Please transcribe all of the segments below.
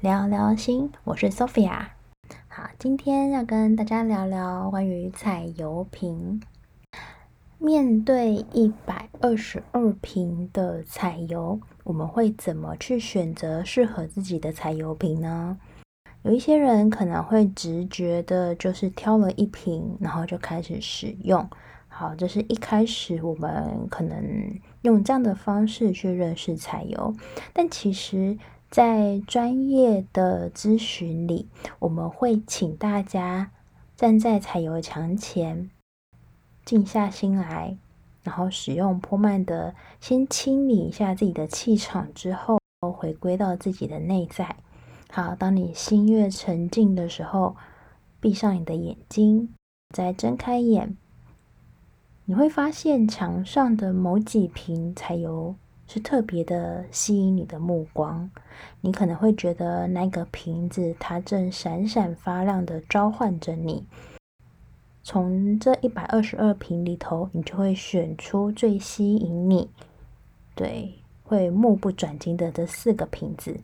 聊聊心，我是 Sophia。好，今天要跟大家聊聊关于彩油瓶。面对一百二十二瓶的彩油，我们会怎么去选择适合自己的彩油瓶呢？有一些人可能会直觉的，就是挑了一瓶，然后就开始使用。好，这是一开始我们可能用这样的方式去认识彩油，但其实，在专业的咨询里，我们会请大家站在彩油墙前，静下心来，然后使用波曼的先清理一下自己的气场，之后回归到自己的内在。好，当你心越沉静的时候，闭上你的眼睛，再睁开眼。你会发现墙上的某几瓶彩油是特别的吸引你的目光，你可能会觉得那个瓶子它正闪闪发亮的召唤着你。从这一百二十二瓶里头，你就会选出最吸引你，对，会目不转睛的这四个瓶子。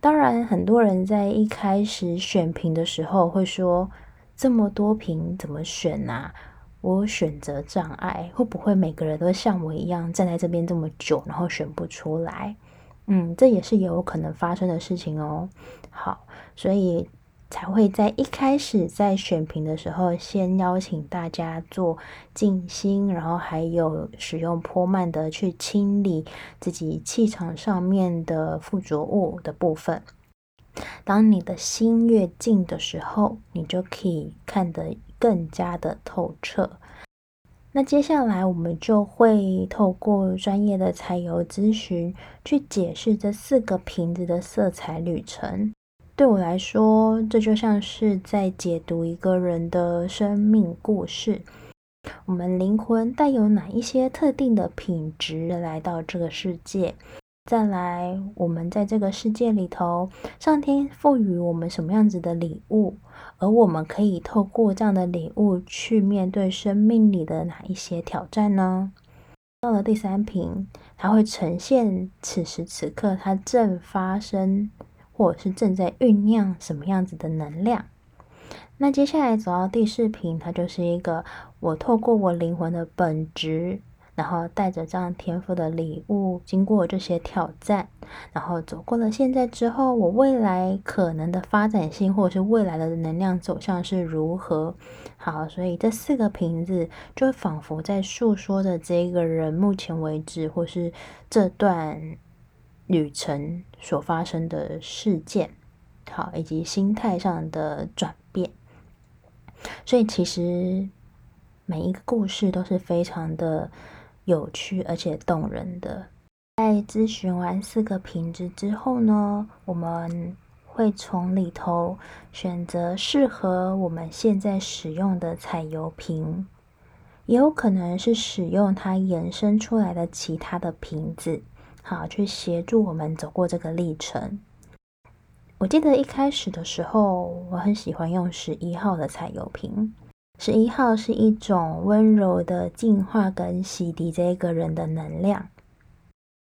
当然，很多人在一开始选瓶的时候会说：“这么多瓶怎么选啊？”我选择障碍，会不会每个人都像我一样站在这边这么久，然后选不出来？嗯，这也是有可能发生的事情哦。好，所以才会在一开始在选瓶的时候，先邀请大家做静心，然后还有使用波曼的去清理自己气场上面的附着物的部分。当你的心越静的时候，你就可以看得更加的透彻。那接下来我们就会透过专业的彩油咨询，去解释这四个瓶子的色彩旅程。对我来说，这就像是在解读一个人的生命故事。我们灵魂带有哪一些特定的品质来到这个世界？再来，我们在这个世界里头，上天赋予我们什么样子的礼物，而我们可以透过这样的礼物去面对生命里的哪一些挑战呢？到了第三瓶，它会呈现此时此刻它正发生，或者是正在酝酿什么样子的能量。那接下来走到第四瓶，它就是一个我透过我灵魂的本质。然后带着这样天赋的礼物，经过这些挑战，然后走过了现在之后，我未来可能的发展性，或者是未来的能量走向是如何？好，所以这四个瓶子就仿佛在诉说着这个人目前为止，或是这段旅程所发生的事件，好，以及心态上的转变。所以其实每一个故事都是非常的。有趣而且动人的。在咨询完四个瓶子之后呢，我们会从里头选择适合我们现在使用的彩油瓶，也有可能是使用它延伸出来的其他的瓶子，好，去协助我们走过这个历程。我记得一开始的时候，我很喜欢用十一号的彩油瓶。十一号是一种温柔的净化跟洗涤这个人的能量。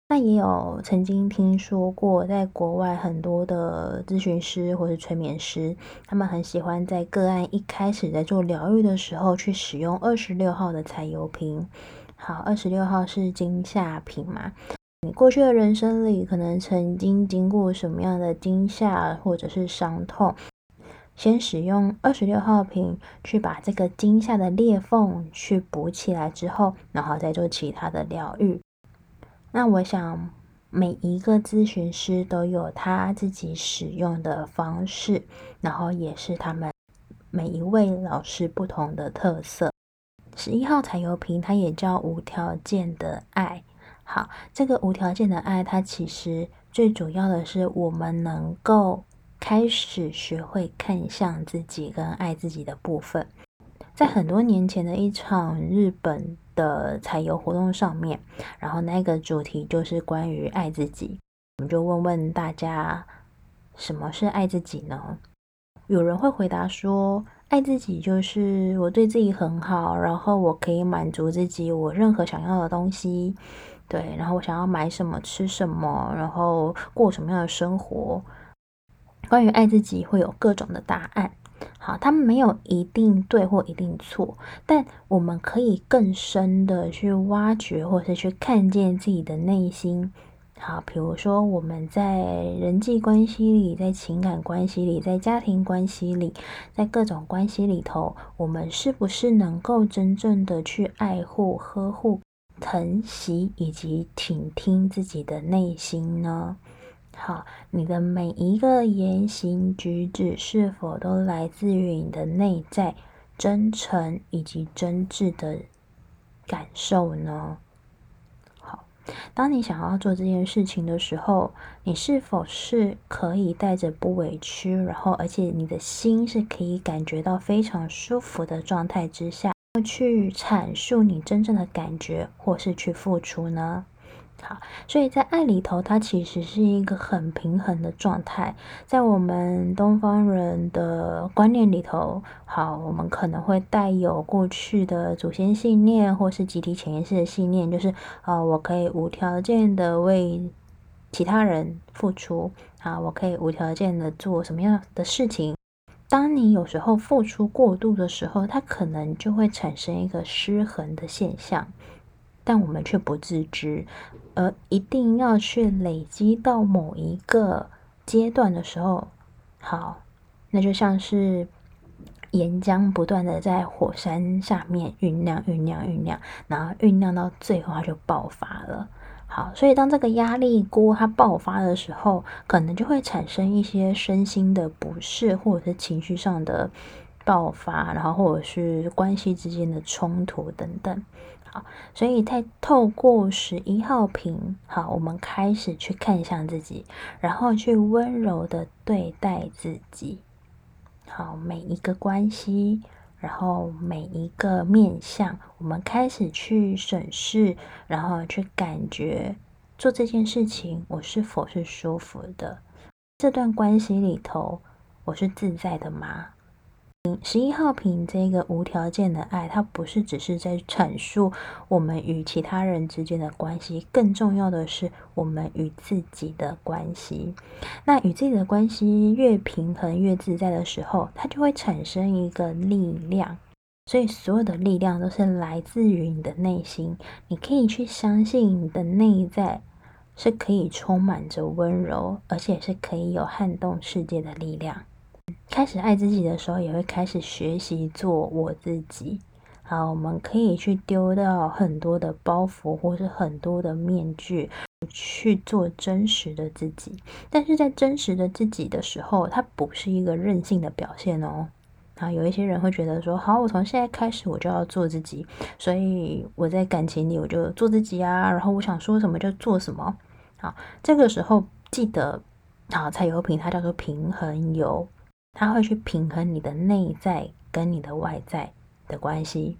那也有曾经听说过，在国外很多的咨询师或是催眠师，他们很喜欢在个案一开始在做疗愈的时候，去使用二十六号的彩油瓶。好，二十六号是惊吓瓶嘛？你过去的人生里，可能曾经经过什么样的惊吓或者是伤痛？先使用二十六号瓶去把这个惊吓的裂缝去补起来之后，然后再做其他的疗愈。那我想每一个咨询师都有他自己使用的方式，然后也是他们每一位老师不同的特色。十一号彩油瓶它也叫无条件的爱。好，这个无条件的爱，它其实最主要的是我们能够。开始学会看向自己跟爱自己的部分，在很多年前的一场日本的彩油活动上面，然后那个主题就是关于爱自己。我们就问问大家，什么是爱自己呢？有人会回答说，爱自己就是我对自己很好，然后我可以满足自己我任何想要的东西，对，然后我想要买什么吃什么，然后过什么样的生活。关于爱自己会有各种的答案。好，他们没有一定对或一定错，但我们可以更深的去挖掘，或是去看见自己的内心。好，比如说我们在人际关系里，在情感关系里，在家庭关系里，在各种关系里头，我们是不是能够真正的去爱护、呵护、疼惜以及倾听自己的内心呢？好，你的每一个言行举止是否都来自于你的内在真诚以及真挚的感受呢？好，当你想要做这件事情的时候，你是否是可以带着不委屈，然后而且你的心是可以感觉到非常舒服的状态之下，去阐述你真正的感觉，或是去付出呢？好，所以在爱里头，它其实是一个很平衡的状态。在我们东方人的观念里头，好，我们可能会带有过去的祖先信念，或是集体潜意识的信念，就是啊，我可以无条件的为其他人付出，啊，我可以无条件的做什么样的事情。当你有时候付出过度的时候，它可能就会产生一个失衡的现象。但我们却不自知，而一定要去累积到某一个阶段的时候，好，那就像是岩浆不断的在火山下面酝酿、酝酿、酝酿，然后酝酿到最后它就爆发了。好，所以当这个压力锅它爆发的时候，可能就会产生一些身心的不适，或者是情绪上的爆发，然后或者是关系之间的冲突等等。好，所以在透过十一号瓶，好，我们开始去看向自己，然后去温柔的对待自己。好，每一个关系，然后每一个面向，我们开始去审视，然后去感觉做这件事情，我是否是舒服的？这段关系里头，我是自在的吗？十一号瓶这个无条件的爱，它不是只是在阐述我们与其他人之间的关系，更重要的是我们与自己的关系。那与自己的关系越平衡、越自在的时候，它就会产生一个力量。所以，所有的力量都是来自于你的内心。你可以去相信你的内在是可以充满着温柔，而且是可以有撼动世界的力量。开始爱自己的时候，也会开始学习做我自己。好，我们可以去丢掉很多的包袱，或是很多的面具，去做真实的自己。但是在真实的自己的时候，它不是一个任性的表现哦。啊，有一些人会觉得说，好，我从现在开始我就要做自己，所以我在感情里我就做自己啊，然后我想说什么就做什么。好，这个时候记得，好，彩油瓶它叫做平衡油。它会去平衡你的内在跟你的外在的关系。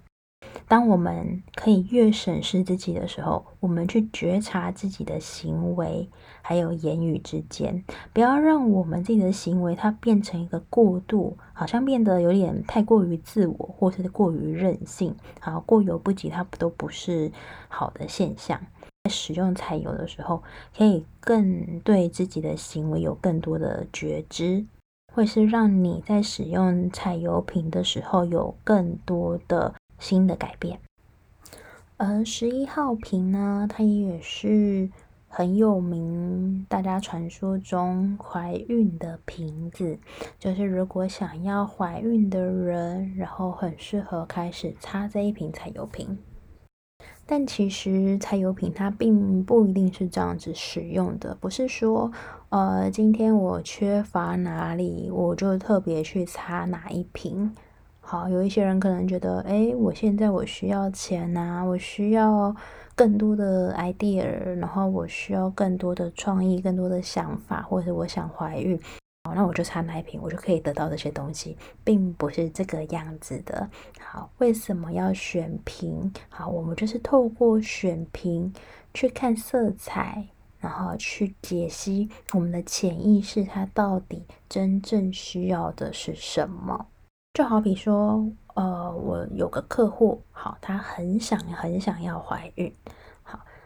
当我们可以越审视自己的时候，我们去觉察自己的行为还有言语之间，不要让我们自己的行为它变成一个过度，好像变得有点太过于自我，或是过于任性，好，过犹不及，它都不是好的现象。在使用彩油的时候，可以更对自己的行为有更多的觉知。会是让你在使用彩油瓶的时候有更多的新的改变。而十一号瓶呢，它也是很有名，大家传说中怀孕的瓶子，就是如果想要怀孕的人，然后很适合开始擦这一瓶彩油瓶。但其实彩油瓶它并不一定是这样子使用的，不是说，呃，今天我缺乏哪里，我就特别去擦哪一瓶。好，有一些人可能觉得，诶，我现在我需要钱啊，我需要更多的 idea，然后我需要更多的创意，更多的想法，或者我想怀孕。好，那我就擦奶瓶，我就可以得到这些东西，并不是这个样子的。好，为什么要选瓶？好，我们就是透过选瓶去看色彩，然后去解析我们的潜意识，它到底真正需要的是什么。就好比说，呃，我有个客户，好，他很想很想要怀孕。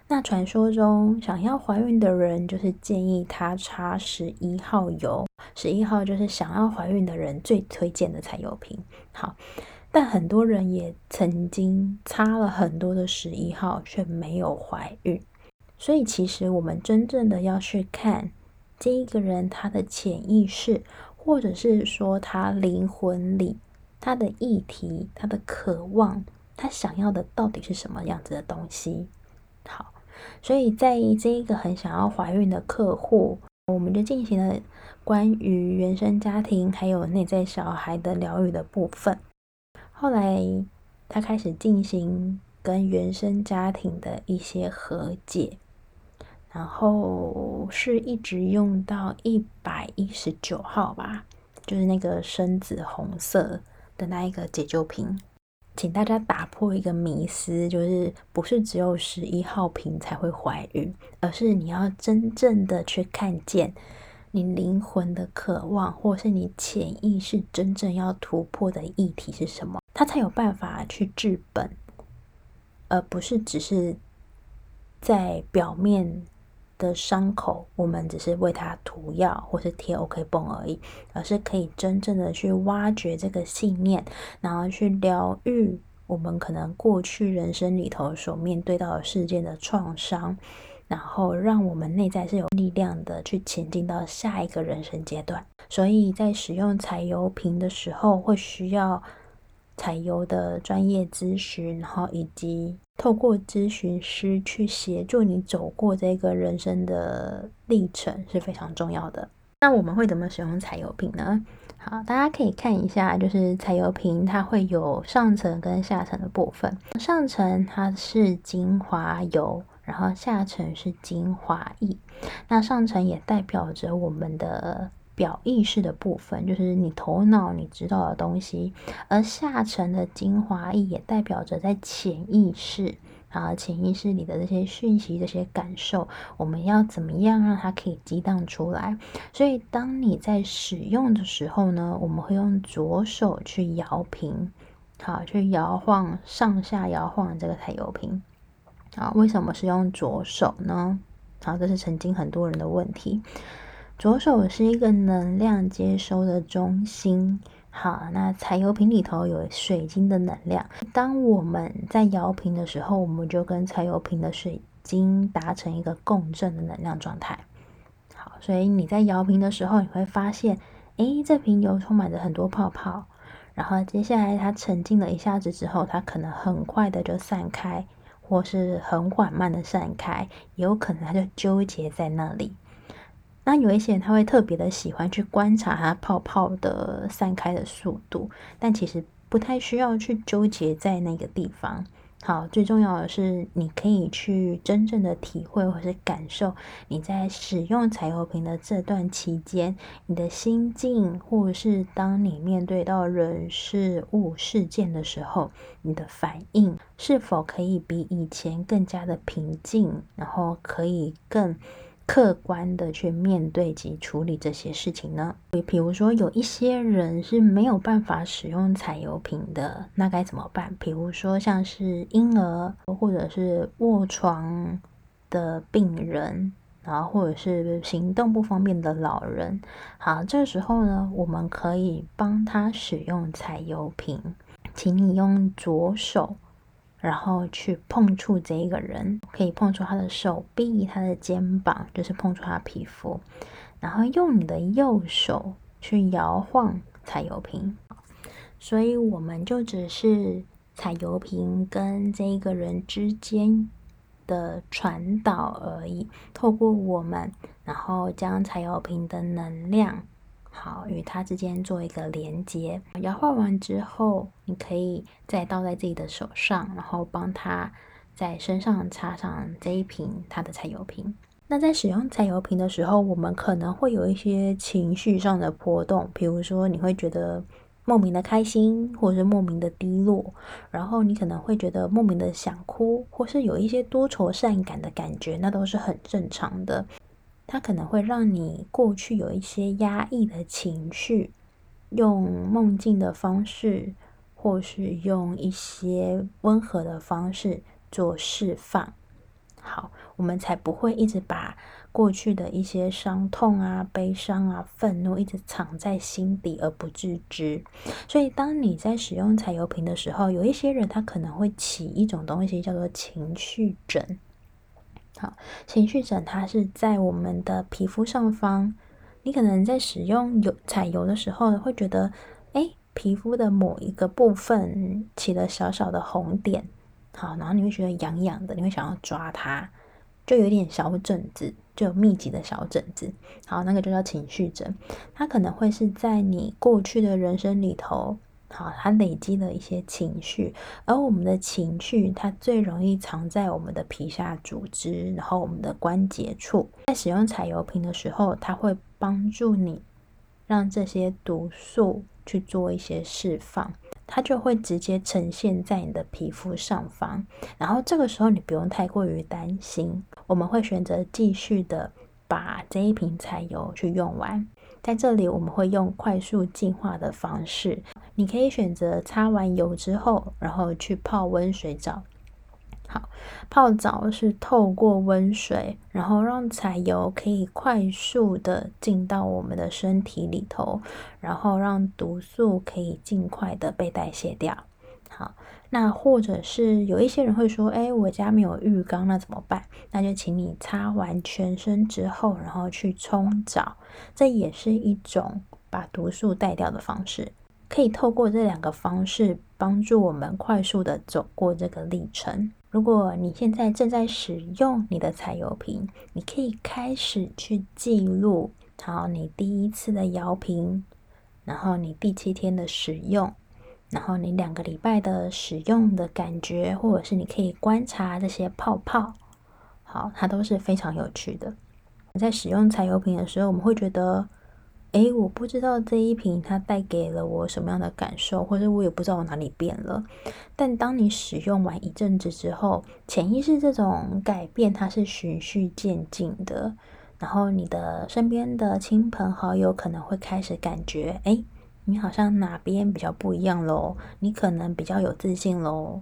那传说中，想要怀孕的人就是建议她擦十一号油，十一号就是想要怀孕的人最推荐的彩油瓶。好，但很多人也曾经擦了很多的十一号，却没有怀孕。所以，其实我们真正的要去看这一个人他的潜意识，或者是说他灵魂里他的议题、他的渴望，他想要的到底是什么样子的东西。好。所以在这一个很想要怀孕的客户，我们就进行了关于原生家庭还有内在小孩的疗愈的部分。后来他开始进行跟原生家庭的一些和解，然后是一直用到一百一十九号吧，就是那个深紫红色的那一个解救瓶。请大家打破一个迷思，就是不是只有十一号瓶才会怀孕，而是你要真正的去看见你灵魂的渴望，或是你潜意识真正要突破的议题是什么，它才有办法去治本，而不是只是在表面的伤口，我们只是为它涂药或是贴 OK 绷而已，而是可以真正的去挖掘这个信念，然后去疗愈我们可能过去人生里头所面对到的事件的创伤，然后让我们内在是有力量的去前进到下一个人生阶段。所以在使用彩油瓶的时候，会需要彩油的专业咨询，然后以及。透过咨询师去协助你走过这个人生的历程是非常重要的。那我们会怎么使用彩油瓶呢？好，大家可以看一下，就是彩油瓶它会有上层跟下层的部分。上层它是精华油，然后下层是精华液。那上层也代表着我们的。表意识的部分就是你头脑你知道的东西，而下层的精华液也代表着在潜意识啊，潜意识里的这些讯息、这些感受，我们要怎么样让它可以激荡出来？所以当你在使用的时候呢，我们会用左手去摇瓶，好，去摇晃上下摇晃这个彩油瓶。啊，为什么是用左手呢？好，这是曾经很多人的问题。左手是一个能量接收的中心。好，那彩油瓶里头有水晶的能量。当我们在摇瓶的时候，我们就跟彩油瓶的水晶达成一个共振的能量状态。好，所以你在摇瓶的时候，你会发现，诶，这瓶油充满着很多泡泡。然后接下来它沉浸了一下子之后，它可能很快的就散开，或是很缓慢的散开，也有可能它就纠结在那里。那有一些人他会特别的喜欢去观察它泡泡的散开的速度，但其实不太需要去纠结在那个地方。好，最重要的是你可以去真正的体会或是感受你在使用彩油瓶的这段期间，你的心境，或是当你面对到人事物事件的时候，你的反应是否可以比以前更加的平静，然后可以更。客观的去面对及处理这些事情呢？比如说，有一些人是没有办法使用彩油瓶的，那该怎么办？比如说，像是婴儿，或者是卧床的病人，然后或者是行动不方便的老人。好，这时候呢，我们可以帮他使用彩油瓶，请你用左手。然后去碰触这一个人，可以碰触他的手臂、他的肩膀，就是碰触他的皮肤。然后用你的右手去摇晃彩油瓶，所以我们就只是彩油瓶跟这一个人之间的传导而已。透过我们，然后将彩油瓶的能量。好，与它之间做一个连接。摇晃完之后，你可以再倒在自己的手上，然后帮它在身上插上这一瓶它的彩油瓶。那在使用彩油瓶的时候，我们可能会有一些情绪上的波动，比如说你会觉得莫名的开心，或者是莫名的低落，然后你可能会觉得莫名的想哭，或是有一些多愁善感的感觉，那都是很正常的。它可能会让你过去有一些压抑的情绪，用梦境的方式，或是用一些温和的方式做释放。好，我们才不会一直把过去的一些伤痛啊、悲伤啊、愤怒一直藏在心底而不自知。所以，当你在使用彩油瓶的时候，有一些人他可能会起一种东西叫做情绪疹。好，情绪疹它是在我们的皮肤上方，你可能在使用油彩油的时候会觉得，哎，皮肤的某一个部分起了小小的红点。好，然后你会觉得痒痒的，你会想要抓它，就有点小疹子，就有密集的小疹子。好，那个就叫情绪疹，它可能会是在你过去的人生里头，好，它累积了一些情绪，而我们的情绪，它最容易藏在我们的皮下组织，然后我们的关节处。在使用彩油瓶的时候，它会帮助你让这些毒素去做一些释放。它就会直接呈现在你的皮肤上方，然后这个时候你不用太过于担心。我们会选择继续的把这一瓶彩油去用完。在这里，我们会用快速净化的方式，你可以选择擦完油之后，然后去泡温水澡。好，泡澡是透过温水，然后让彩油可以快速的进到我们的身体里头，然后让毒素可以尽快的被代谢掉。好，那或者是有一些人会说，哎，我家没有浴缸，那怎么办？那就请你擦完全身之后，然后去冲澡，这也是一种把毒素带掉的方式。可以透过这两个方式，帮助我们快速的走过这个历程。如果你现在正在使用你的彩油瓶，你可以开始去记录，好，你第一次的摇瓶，然后你第七天的使用，然后你两个礼拜的使用的感觉，或者是你可以观察这些泡泡，好，它都是非常有趣的。在使用彩油瓶的时候，我们会觉得。诶，我不知道这一瓶它带给了我什么样的感受，或者我也不知道我哪里变了。但当你使用完一阵子之后，潜意识这种改变它是循序渐进的。然后你的身边的亲朋好友可能会开始感觉，诶，你好像哪边比较不一样喽？你可能比较有自信喽？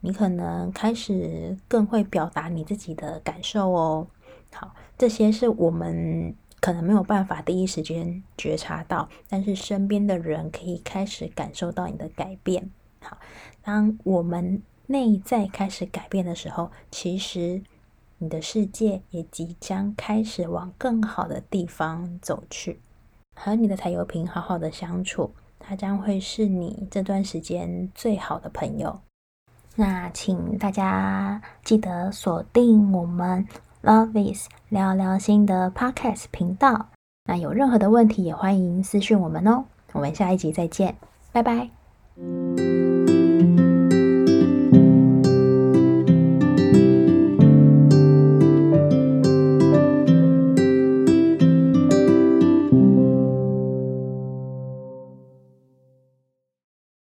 你可能开始更会表达你自己的感受哦。好，这些是我们。可能没有办法第一时间觉察到，但是身边的人可以开始感受到你的改变。好，当我们内在开始改变的时候，其实你的世界也即将开始往更好的地方走去。和你的彩油瓶好好的相处，他将会是你这段时间最好的朋友。那请大家记得锁定我们。Love Is 聊聊心的 Podcast 频道，那有任何的问题也欢迎私讯我们哦。我们下一集再见，拜拜。